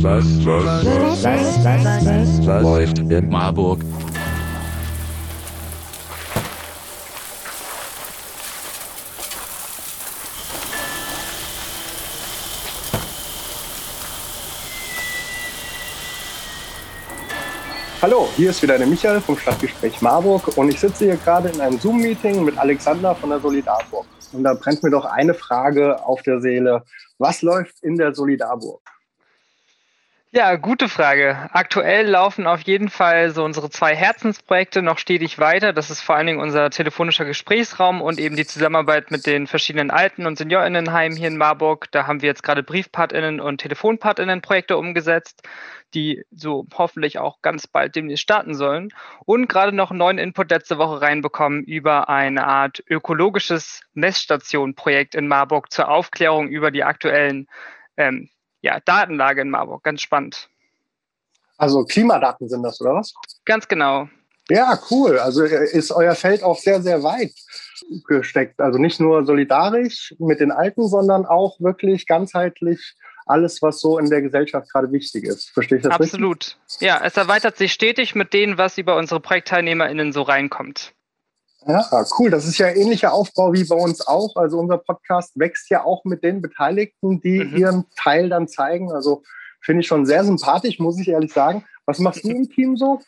Was, was, was, was, was, was, was läuft in Marburg? Hallo, hier ist wieder der Michael vom Stadtgespräch Marburg und ich sitze hier gerade in einem Zoom-Meeting mit Alexander von der Solidarburg. Und da brennt mir doch eine Frage auf der Seele. Was läuft in der Solidarburg? Ja, gute Frage. Aktuell laufen auf jeden Fall so unsere zwei Herzensprojekte noch stetig weiter. Das ist vor allen Dingen unser telefonischer Gesprächsraum und eben die Zusammenarbeit mit den verschiedenen Alten- und Seniorinnenheimen hier in Marburg. Da haben wir jetzt gerade Briefpartinnen und Telefonpartinnen Projekte umgesetzt, die so hoffentlich auch ganz bald demnächst starten sollen. Und gerade noch einen neuen Input letzte Woche reinbekommen über eine Art ökologisches Messstation-Projekt in Marburg zur Aufklärung über die aktuellen ähm, ja, Datenlage in Marburg. Ganz spannend. Also Klimadaten sind das, oder was? Ganz genau. Ja, cool. Also ist euer Feld auch sehr, sehr weit gesteckt. Also nicht nur solidarisch mit den Alten, sondern auch wirklich ganzheitlich alles, was so in der Gesellschaft gerade wichtig ist. Verstehe ich das Absolut. Richtig? Ja, es erweitert sich stetig mit dem, was über unsere ProjektteilnehmerInnen so reinkommt. Ja, cool. Das ist ja ähnlicher Aufbau wie bei uns auch. Also unser Podcast wächst ja auch mit den Beteiligten, die mhm. ihren Teil dann zeigen. Also finde ich schon sehr sympathisch, muss ich ehrlich sagen. Was machst du im Team so?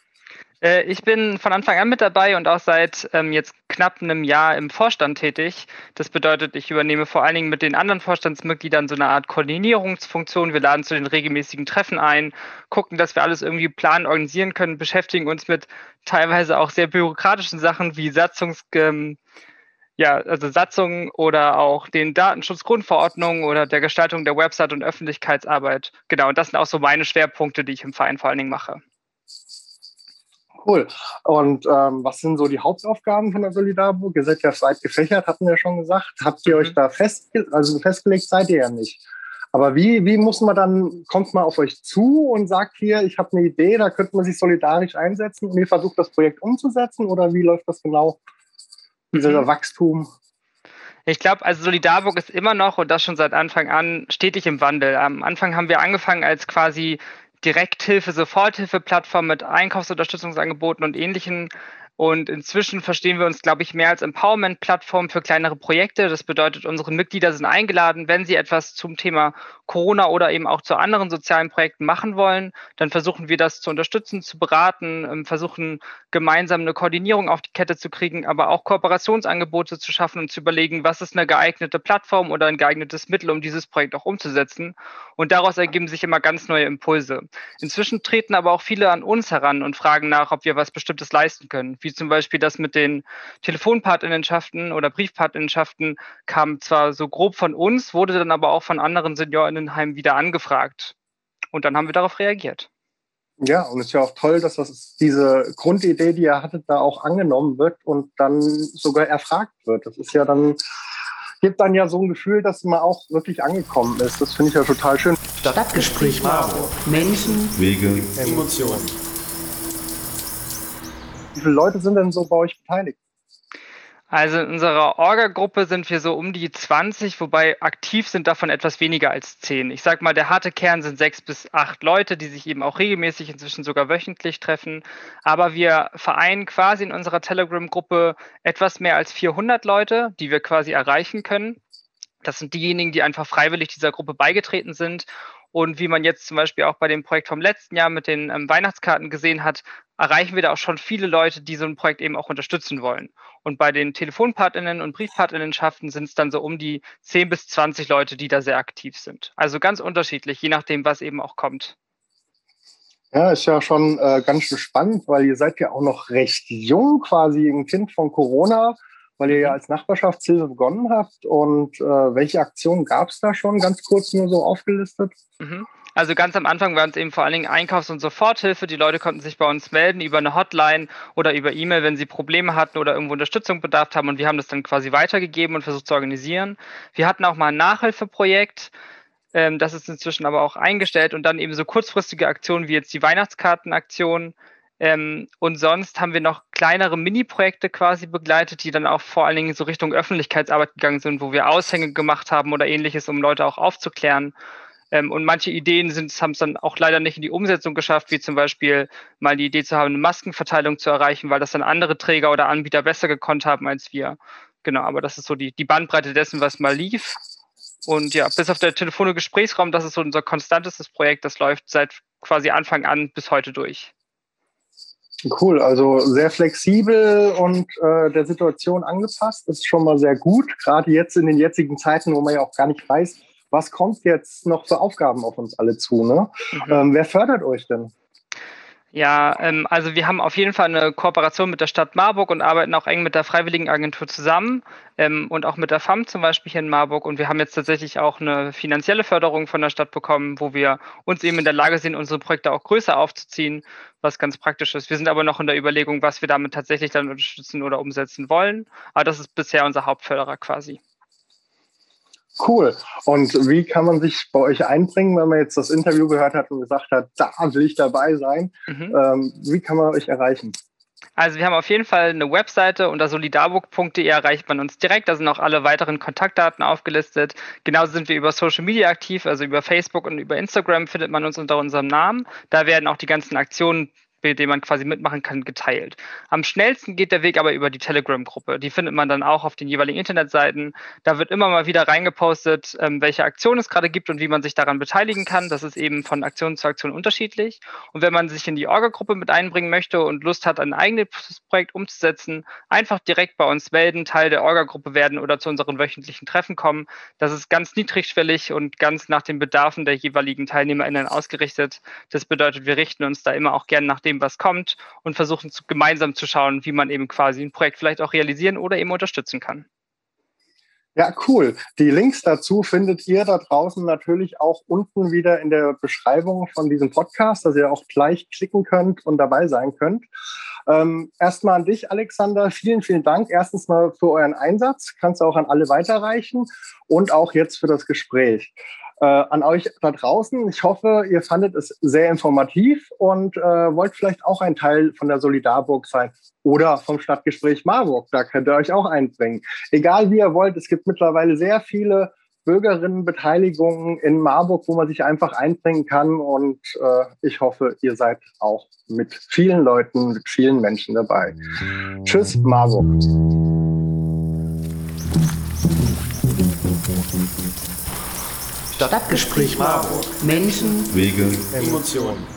Äh, ich bin von Anfang an mit dabei und auch seit ähm, jetzt knapp einem Jahr im Vorstand tätig. Das bedeutet, ich übernehme vor allen Dingen mit den anderen Vorstandsmitgliedern so eine Art Koordinierungsfunktion. Wir laden zu den regelmäßigen Treffen ein, gucken, dass wir alles irgendwie planen, organisieren können, beschäftigen uns mit teilweise auch sehr bürokratischen Sachen wie Satzungs ähm, ja, also Satzungen oder auch den Datenschutzgrundverordnungen oder der Gestaltung der Website und Öffentlichkeitsarbeit. Genau, und das sind auch so meine Schwerpunkte, die ich im Verein vor allen Dingen mache. Cool. Und ähm, was sind so die Hauptaufgaben von der Solidarburg? Ihr seid ja weit gefächert, hatten wir schon gesagt. Habt ihr euch mhm. da festgelegt? Also festgelegt seid ihr ja nicht. Aber wie, wie muss man dann, kommt man auf euch zu und sagt hier, ich habe eine Idee, da könnte man sich solidarisch einsetzen und ihr versucht das Projekt umzusetzen oder wie läuft das genau, dieser mhm. Wachstum? Ich glaube, also Solidarburg ist immer noch und das schon seit Anfang an stetig im Wandel. Am Anfang haben wir angefangen als quasi Direkthilfe, Soforthilfe-Plattform mit Einkaufsunterstützungsangeboten und ähnlichen und inzwischen verstehen wir uns, glaube ich, mehr als Empowerment-Plattform für kleinere Projekte. Das bedeutet, unsere Mitglieder sind eingeladen, wenn sie etwas zum Thema Corona oder eben auch zu anderen sozialen Projekten machen wollen, dann versuchen wir das zu unterstützen, zu beraten, ähm, versuchen gemeinsam eine Koordinierung auf die Kette zu kriegen, aber auch Kooperationsangebote zu schaffen und zu überlegen, was ist eine geeignete Plattform oder ein geeignetes Mittel, um dieses Projekt auch umzusetzen. Und daraus ergeben sich immer ganz neue Impulse. Inzwischen treten aber auch viele an uns heran und fragen nach, ob wir was Bestimmtes leisten können wie zum Beispiel das mit den Telefonpartnerinnenschaften oder Briefpartnerinnenschaften kam zwar so grob von uns, wurde dann aber auch von anderen Seniorinnenheimen wieder angefragt. Und dann haben wir darauf reagiert. Ja, und es ist ja auch toll, dass das diese Grundidee, die ihr hattet, da auch angenommen wird und dann sogar erfragt wird. Das ist ja dann, gibt dann ja so ein Gefühl, dass man auch wirklich angekommen ist. Das finde ich ja total schön. Stadtgespräch Marburg. Menschen, Wege, Emotionen. Wie viele Leute sind denn so bei euch beteiligt? Also in unserer Orga-Gruppe sind wir so um die 20, wobei aktiv sind davon etwas weniger als 10. Ich sage mal, der harte Kern sind sechs bis acht Leute, die sich eben auch regelmäßig, inzwischen sogar wöchentlich treffen. Aber wir vereinen quasi in unserer Telegram-Gruppe etwas mehr als 400 Leute, die wir quasi erreichen können. Das sind diejenigen, die einfach freiwillig dieser Gruppe beigetreten sind und wie man jetzt zum Beispiel auch bei dem Projekt vom letzten Jahr mit den ähm, Weihnachtskarten gesehen hat, erreichen wir da auch schon viele Leute, die so ein Projekt eben auch unterstützen wollen. Und bei den Telefonpartnerinnen und Briefpartnerinnenschaften sind es dann so um die 10 bis 20 Leute, die da sehr aktiv sind. Also ganz unterschiedlich, je nachdem, was eben auch kommt. Ja, ist ja schon äh, ganz schön spannend, weil ihr seid ja auch noch recht jung, quasi ein Kind von Corona weil ihr ja mhm. als Nachbarschaftshilfe begonnen habt. Und äh, welche Aktionen gab es da schon? Ganz kurz nur so aufgelistet. Mhm. Also ganz am Anfang waren es eben vor allen Dingen Einkaufs- und Soforthilfe. Die Leute konnten sich bei uns melden über eine Hotline oder über E-Mail, wenn sie Probleme hatten oder irgendwo Unterstützung bedarf haben. Und wir haben das dann quasi weitergegeben und versucht zu organisieren. Wir hatten auch mal ein Nachhilfeprojekt. Ähm, das ist inzwischen aber auch eingestellt. Und dann eben so kurzfristige Aktionen wie jetzt die Weihnachtskartenaktion ähm, und sonst haben wir noch kleinere Mini-Projekte quasi begleitet, die dann auch vor allen Dingen so Richtung Öffentlichkeitsarbeit gegangen sind, wo wir Aushänge gemacht haben oder ähnliches, um Leute auch aufzuklären. Ähm, und manche Ideen haben es dann auch leider nicht in die Umsetzung geschafft, wie zum Beispiel mal die Idee zu haben, eine Maskenverteilung zu erreichen, weil das dann andere Träger oder Anbieter besser gekonnt haben als wir. Genau, aber das ist so die, die Bandbreite dessen, was mal lief. Und ja, bis auf der Telefone Gesprächsraum, das ist so unser konstantestes Projekt, das läuft seit quasi Anfang an bis heute durch. Cool, also sehr flexibel und äh, der Situation angepasst. Ist schon mal sehr gut, gerade jetzt in den jetzigen Zeiten, wo man ja auch gar nicht weiß, was kommt jetzt noch für Aufgaben auf uns alle zu. Ne? Mhm. Ähm, wer fördert euch denn? Ja, ähm, also wir haben auf jeden Fall eine Kooperation mit der Stadt Marburg und arbeiten auch eng mit der Freiwilligenagentur zusammen ähm, und auch mit der FAM zum Beispiel hier in Marburg. Und wir haben jetzt tatsächlich auch eine finanzielle Förderung von der Stadt bekommen, wo wir uns eben in der Lage sind, unsere Projekte auch größer aufzuziehen, was ganz praktisch ist. Wir sind aber noch in der Überlegung, was wir damit tatsächlich dann unterstützen oder umsetzen wollen. Aber das ist bisher unser Hauptförderer quasi. Cool. Und wie kann man sich bei euch einbringen, wenn man jetzt das Interview gehört hat und gesagt hat, da will ich dabei sein? Mhm. Ähm, wie kann man euch erreichen? Also wir haben auf jeden Fall eine Webseite unter solidarburg.de erreicht man uns direkt. Da sind auch alle weiteren Kontaktdaten aufgelistet. Genauso sind wir über Social Media aktiv, also über Facebook und über Instagram findet man uns unter unserem Namen. Da werden auch die ganzen Aktionen den man quasi mitmachen kann, geteilt. Am schnellsten geht der Weg aber über die Telegram-Gruppe. Die findet man dann auch auf den jeweiligen Internetseiten. Da wird immer mal wieder reingepostet, ähm, welche Aktionen es gerade gibt und wie man sich daran beteiligen kann. Das ist eben von Aktion zu Aktion unterschiedlich. Und wenn man sich in die Orga-Gruppe mit einbringen möchte und Lust hat, ein eigenes Projekt umzusetzen, einfach direkt bei uns melden, Teil der Orga-Gruppe werden oder zu unseren wöchentlichen Treffen kommen. Das ist ganz niedrigschwellig und ganz nach den Bedarfen der jeweiligen TeilnehmerInnen ausgerichtet. Das bedeutet, wir richten uns da immer auch gerne nach dem was kommt und versuchen zu, gemeinsam zu schauen, wie man eben quasi ein Projekt vielleicht auch realisieren oder eben unterstützen kann. Ja, cool. Die Links dazu findet ihr da draußen natürlich auch unten wieder in der Beschreibung von diesem Podcast, dass ihr auch gleich klicken könnt und dabei sein könnt. Ähm, erstmal an dich, Alexander. Vielen, vielen Dank. Erstens mal für euren Einsatz. Kannst du auch an alle weiterreichen und auch jetzt für das Gespräch. Äh, an euch da draußen. Ich hoffe, ihr fandet es sehr informativ und äh, wollt vielleicht auch ein Teil von der Solidarburg sein oder vom Stadtgespräch Marburg. Da könnt ihr euch auch einbringen. Egal wie ihr wollt, es gibt mittlerweile sehr viele Bürgerinnenbeteiligungen in Marburg, wo man sich einfach einbringen kann. Und äh, ich hoffe, ihr seid auch mit vielen Leuten, mit vielen Menschen dabei. Tschüss, Marburg. Stadtgespräch Marburg. Menschen, Wege, Emotionen.